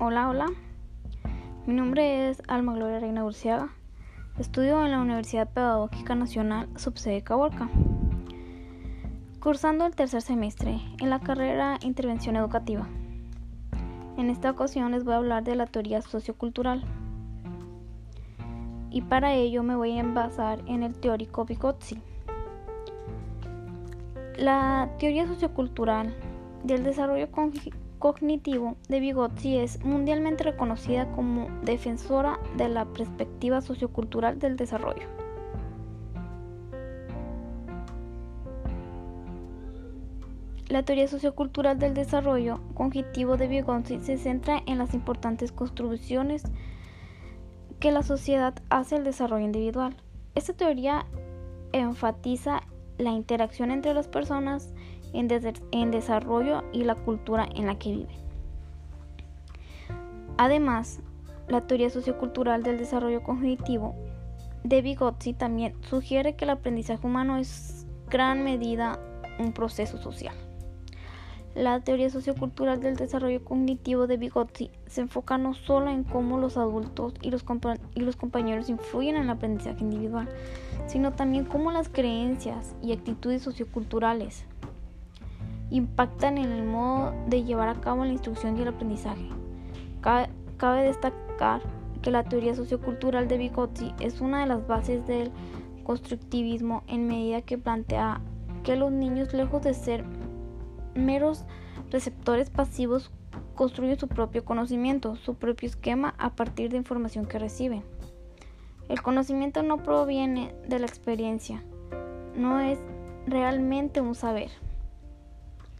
Hola, hola. Mi nombre es Alma Gloria Reina Urciaga. Estudio en la Universidad Pedagógica Nacional Subsede Caborca. Cursando el tercer semestre en la carrera Intervención Educativa. En esta ocasión les voy a hablar de la teoría sociocultural. Y para ello me voy a basar en el teórico Vygotsky. La teoría sociocultural del desarrollo cognitivo de Vygotsky es mundialmente reconocida como defensora de la perspectiva sociocultural del desarrollo. La teoría sociocultural del desarrollo cognitivo de Vygotsky se centra en las importantes contribuciones que la sociedad hace al desarrollo individual. Esta teoría enfatiza la interacción entre las personas en, desarrollo y la cultura en la que viven. Además, la teoría sociocultural del desarrollo cognitivo de Vygotsky también sugiere que el aprendizaje humano es gran medida un proceso social. La teoría sociocultural del desarrollo cognitivo de Vygotsky se enfoca no solo en cómo los adultos y los, y los compañeros influyen en el aprendizaje individual, sino también cómo las creencias y actitudes socioculturales impactan en el modo de llevar a cabo la instrucción y el aprendizaje. Cabe, destacar que la teoría sociocultural de Vygotsky es una de las bases del constructivismo en medida que plantea que los niños, lejos de ser meros receptores pasivos, construyen su propio conocimiento, su propio esquema a partir de información que reciben. El conocimiento no proviene de la experiencia, no es realmente un saber.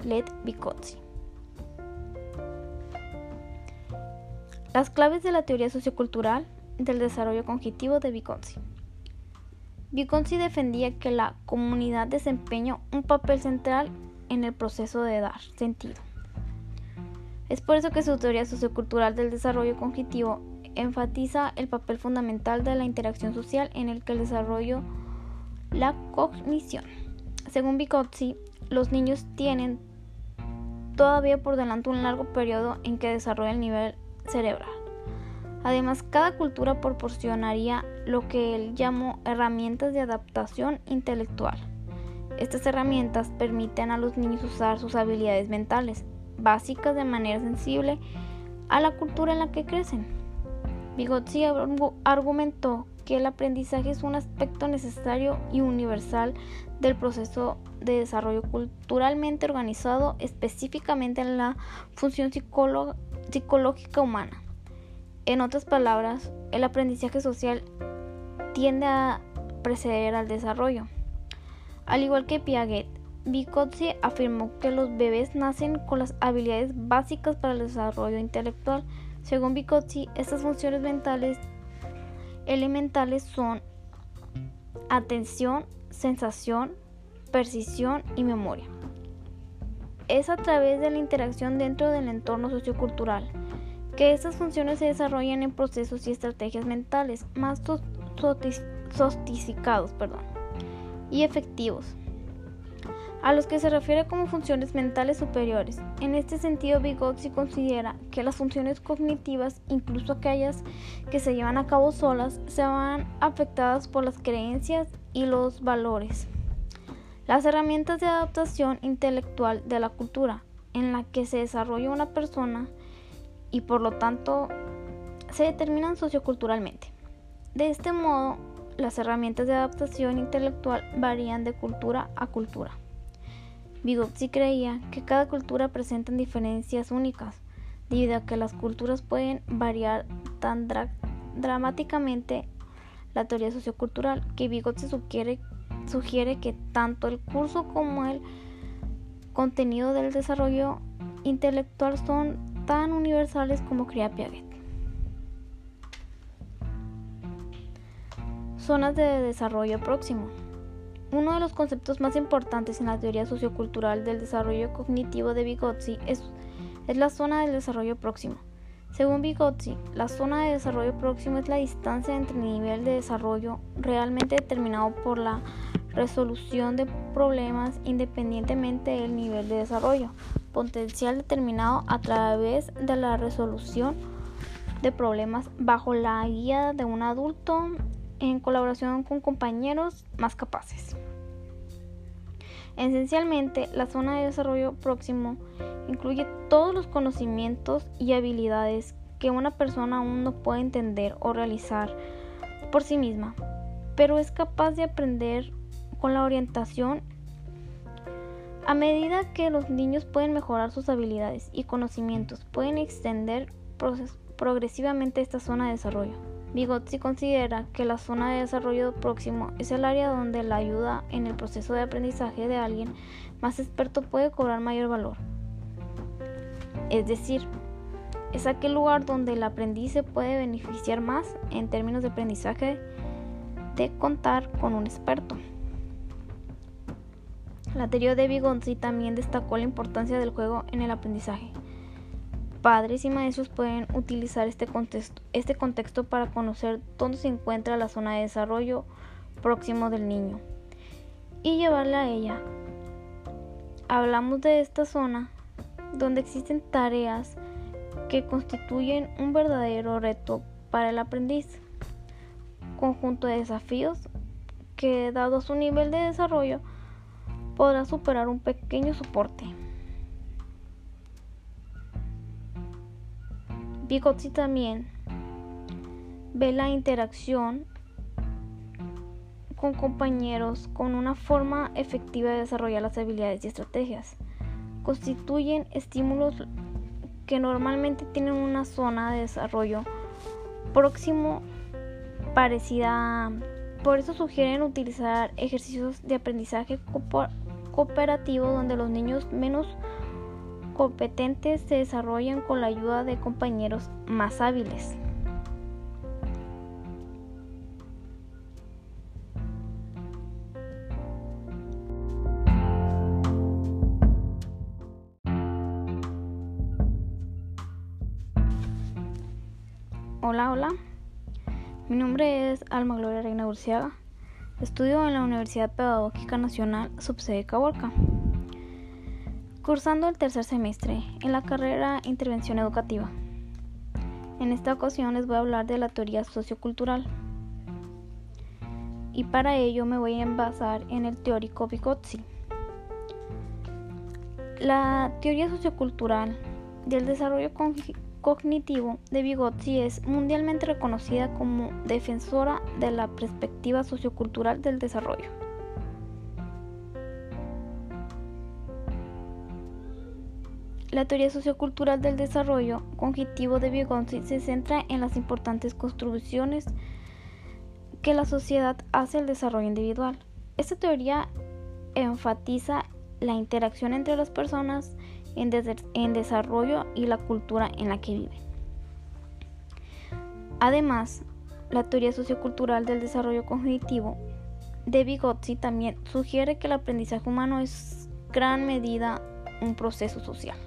Led Vygotsky. Las claves de la teoría sociocultural del desarrollo cognitivo de Vygotsky. Vygotsky defendía que la comunidad desempeña un papel central en el proceso de dar sentido. Es por eso que su teoría sociocultural del desarrollo cognitivo enfatiza el papel fundamental de la interacción social en el que el desarrollo la cognición. Según Vygotsky, los niños tienen todavía por delante un largo periodo en que desarrolla el nivel cerebral. Además, cada cultura proporcionaría lo que él llamó herramientas de adaptación intelectual. Estas herramientas permiten a los niños usar sus habilidades mentales básicas de manera sensible a la cultura en la que crecen. Vygotsky argumentó que el aprendizaje es un aspecto necesario y universal del proceso de desarrollo culturalmente organizado específicamente en la función psicológica humana. En otras palabras, el aprendizaje social tiende a preceder al desarrollo. Al igual que Piaget, Vygotsky afirmó que los bebés nacen con las habilidades básicas para el desarrollo intelectual. Según Vygotsky, estas funciones mentales elementales son atención, sensación, percepción y memoria. Es a través de la interacción dentro del entorno sociocultural que estas funciones se desarrollan en procesos y estrategias mentales más sofisticados y efectivos, a los que se refiere como funciones mentales superiores. En este sentido, Vygotsky considera que las funciones cognitivas, incluso aquellas que se llevan a cabo solas, se van afectadas por las creencias y los valores. Las herramientas de adaptación intelectual de la cultura en la que se desarrolla una persona y por lo tanto se determinan socioculturalmente. De este modo, las herramientas de adaptación intelectual varían de cultura a cultura. Vygotsky creía que cada cultura presenta diferencias únicas, debido a que las culturas pueden variar tan dramáticamente la teoría sociocultural que Vygotsky sugiere sugiere que tanto el curso como el contenido del desarrollo intelectual son tan universales como crea Piaget. Zonas de desarrollo próximo. Uno de los conceptos más importantes en la teoría sociocultural del desarrollo cognitivo de Vygotsky es, es la zona del desarrollo próximo. Según Vygotsky, la zona de desarrollo próximo es la distancia entre el nivel de desarrollo realmente determinado por la resolución de problemas independientemente del nivel de desarrollo. potencial determinado a través de la resolución de problemas bajo la guía de un adulto en colaboración con compañeros más capaces. Esencialmente, la zona de desarrollo próximo incluye todos los conocimientos y habilidades que una persona aún no puede entender o realizar por sí misma, pero es capaz de aprender con la orientación a medida que los niños pueden mejorar sus habilidades y conocimientos, pueden extender progresivamente esta zona de desarrollo. Vygotsky considera que la zona de desarrollo próximo es el área donde la ayuda en el proceso de aprendizaje de alguien más experto puede cobrar mayor valor. Es decir, es aquel lugar donde el aprendiz se puede beneficiar más en términos de aprendizaje de contar con un experto. La teoría de Vygotsky también destacó la importancia del juego en el aprendizaje. Padres y maestros pueden utilizar este contexto, este contexto para conocer dónde se encuentra la zona de desarrollo próximo del niño y llevarle a ella. Hablamos de esta zona donde existen tareas que constituyen un verdadero reto para el aprendiz. Conjunto de desafíos que, dado su nivel de desarrollo, podrá superar un pequeño soporte. Vygotsky también ve la interacción con compañeros con una forma efectiva de desarrollar las habilidades y estrategias. Constituyen estímulos que normalmente tienen una zona de desarrollo próximo parecida. Por eso sugieren utilizar ejercicios de aprendizaje cooperativo donde los niños menos competentes se desarrollan con la ayuda de compañeros más hábiles. Hola, hola. Mi nombre es Alma Gloria Reina Urciaga. Estudio en la Universidad Pedagógica Nacional Subsede Caborca, cursando el tercer semestre en la carrera Intervención Educativa. En esta ocasión les voy a hablar de la teoría sociocultural. Y para ello me voy a basar en el teórico Vygotsky. La teoría sociocultural del desarrollo cognitivo de Vygotsky es mundialmente reconocida como defensora de la perspectiva sociocultural del desarrollo. La teoría sociocultural del desarrollo cognitivo de Vygotsky se centra en las importantes construcciones que la sociedad hace al desarrollo individual. Esta teoría enfatiza la interacción entre las personas en, desarrollo y la cultura en la que viven. Además, la teoría sociocultural del desarrollo cognitivo de Vygotsky también sugiere que el aprendizaje humano es gran medida un proceso social.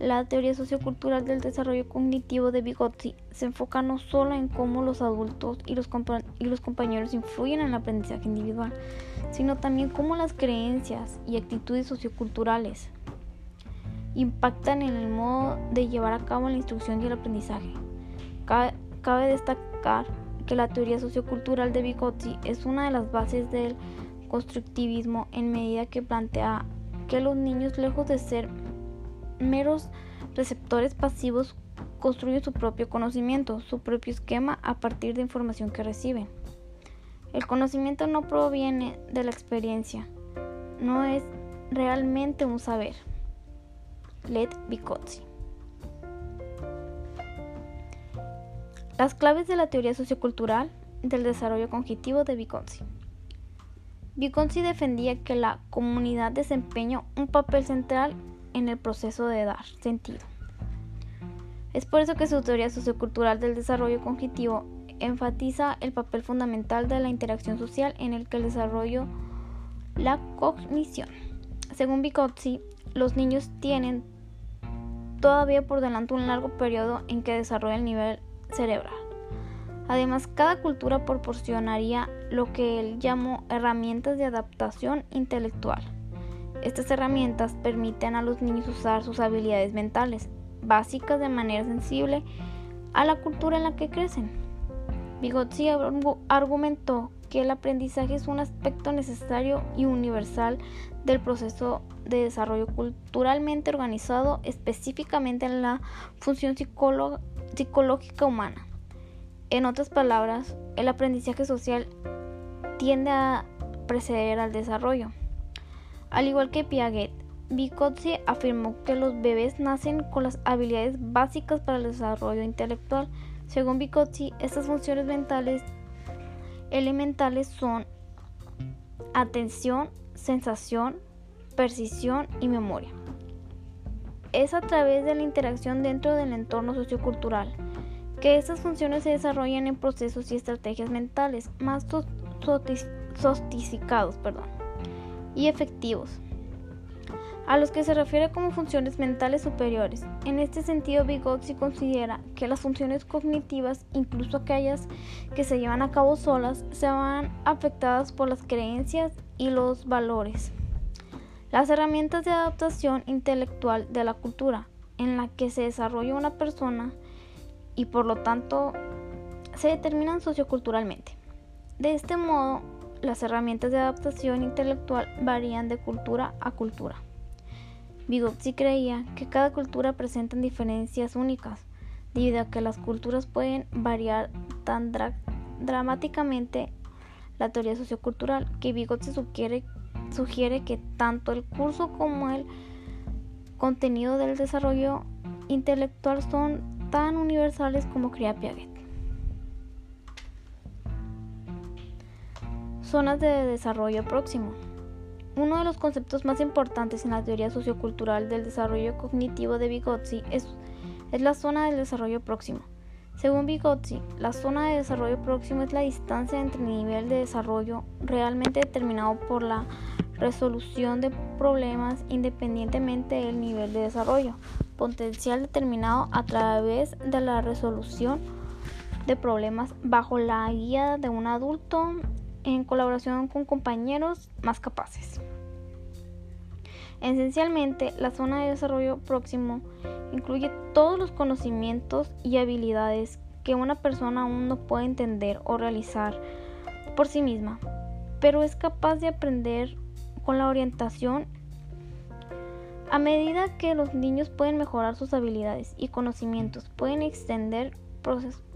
La teoría sociocultural del desarrollo cognitivo de Vygotsky se enfoca no solo en cómo los adultos y los, compañeros influyen en el aprendizaje individual, sino también cómo las creencias y actitudes socioculturales impactan en el modo de llevar a cabo la instrucción y el aprendizaje. Cabe, destacar que la teoría sociocultural de Vygotsky es una de las bases del constructivismo en medida que plantea que los niños, lejos de ser meros receptores pasivos, construyen su propio conocimiento, su propio esquema a partir de información que reciben. El conocimiento no proviene de la experiencia, no es realmente un saber. Led Vygotsky. Las claves de la teoría sociocultural del desarrollo cognitivo de Vygotsky. Vygotsky defendía que la comunidad desempeña un papel central en el proceso de dar sentido. Es por eso que su teoría sociocultural del desarrollo cognitivo enfatiza el papel fundamental de la interacción social en el que el desarrollo la cognición. Según Vygotsky, los niños tienen todavía por delante un largo periodo en que desarrolla el nivel cerebral. Además, cada cultura proporcionaría lo que él llamó herramientas de adaptación intelectual Estas herramientas permiten a los niños usar sus habilidades mentales básicas de manera sensible a la cultura en la que crecen. Vygotsky argumentó que el aprendizaje es un aspecto necesario y universal del proceso de desarrollo culturalmente organizado, específicamente en la función psicológica humana. En otras palabras, el aprendizaje social tiende a preceder al desarrollo. Al igual que Piaget, Vygotsky afirmó que los bebés nacen con las habilidades básicas para el desarrollo intelectual. Según Vygotsky, estas funciones mentales elementales son atención, sensación, percepción y memoria. Es a través de la interacción dentro del entorno sociocultural que estas funciones se desarrollan en procesos y estrategias mentales más sofisticados y efectivos, a los que se refiere como funciones mentales superiores. En este sentido, Vygotsky considera que las funciones cognitivas, incluso aquellas que se llevan a cabo solas, se van afectadas por las creencias y los valores. Las herramientas de adaptación intelectual de la cultura en la que se desarrolla una persona y por lo tanto se determinan socioculturalmente. De este modo, las herramientas de adaptación intelectual varían de cultura a cultura. Vygotsky creía que cada cultura presenta diferencias únicas, debido a que las culturas pueden variar tan dramáticamente la teoría sociocultural que Vygotsky sugiere, sugiere que tanto el curso como el contenido del desarrollo intelectual son tan universales como crea Piaget. Zonas de desarrollo próximo. Uno de los conceptos más importantes en la teoría sociocultural del desarrollo cognitivo de Vygotsky es, es la zona del desarrollo próximo. Según Vygotsky, la zona de desarrollo próximo es la distancia entre el nivel de desarrollo realmente determinado por la resolución de problemas independientemente del nivel de desarrollo potencial determinado a través de la resolución de problemas bajo la guía de un adulto en colaboración con compañeros más capaces. Esencialmente, la zona de desarrollo próximo incluye todos los conocimientos y habilidades que una persona aún no puede entender o realizar por sí misma, pero es capaz de aprender con la orientación a medida que los niños pueden mejorar sus habilidades y conocimientos, pueden extender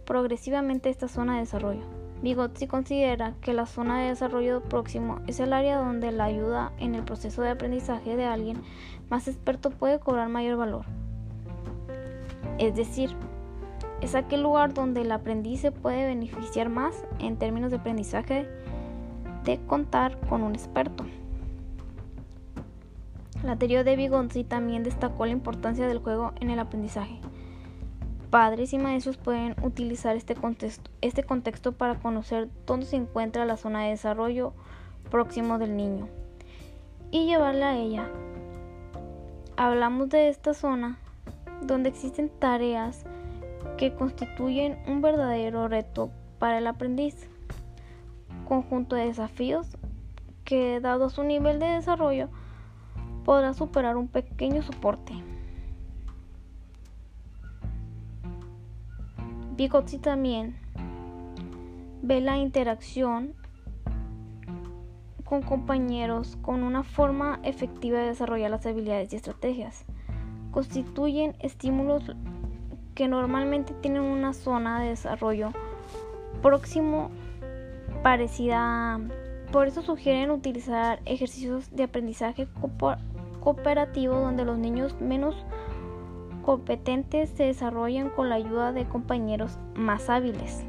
progresivamente esta zona de desarrollo. Vygotsky considera que la zona de desarrollo próximo es el área donde la ayuda en el proceso de aprendizaje de alguien más experto puede cobrar mayor valor. Es decir, es aquel lugar donde el aprendiz se puede beneficiar más en términos de aprendizaje de contar con un experto. La teoría de Vygotsky también destacó la importancia del juego en el aprendizaje. Padres y maestros pueden utilizar este contexto, este contexto para conocer dónde se encuentra la zona de desarrollo próximo del niño y llevarla a ella. Hablamos de esta zona donde existen tareas que constituyen un verdadero reto para el aprendiz. Conjunto de desafíos que, dado su nivel de desarrollo, podrá superar un pequeño soporte. Vygotsky también ve la interacción con compañeros con una forma efectiva de desarrollar las habilidades y estrategias. Constituyen estímulos que normalmente tienen una zona de desarrollo próximo parecida. Por eso sugieren utilizar ejercicios de aprendizaje cooperativo donde los niños menos competentes se desarrollan con la ayuda de compañeros más hábiles.